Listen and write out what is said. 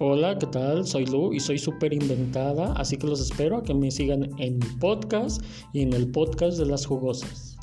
Hola, ¿qué tal? Soy Lu y soy súper inventada, así que los espero a que me sigan en mi podcast y en el podcast de las jugosas.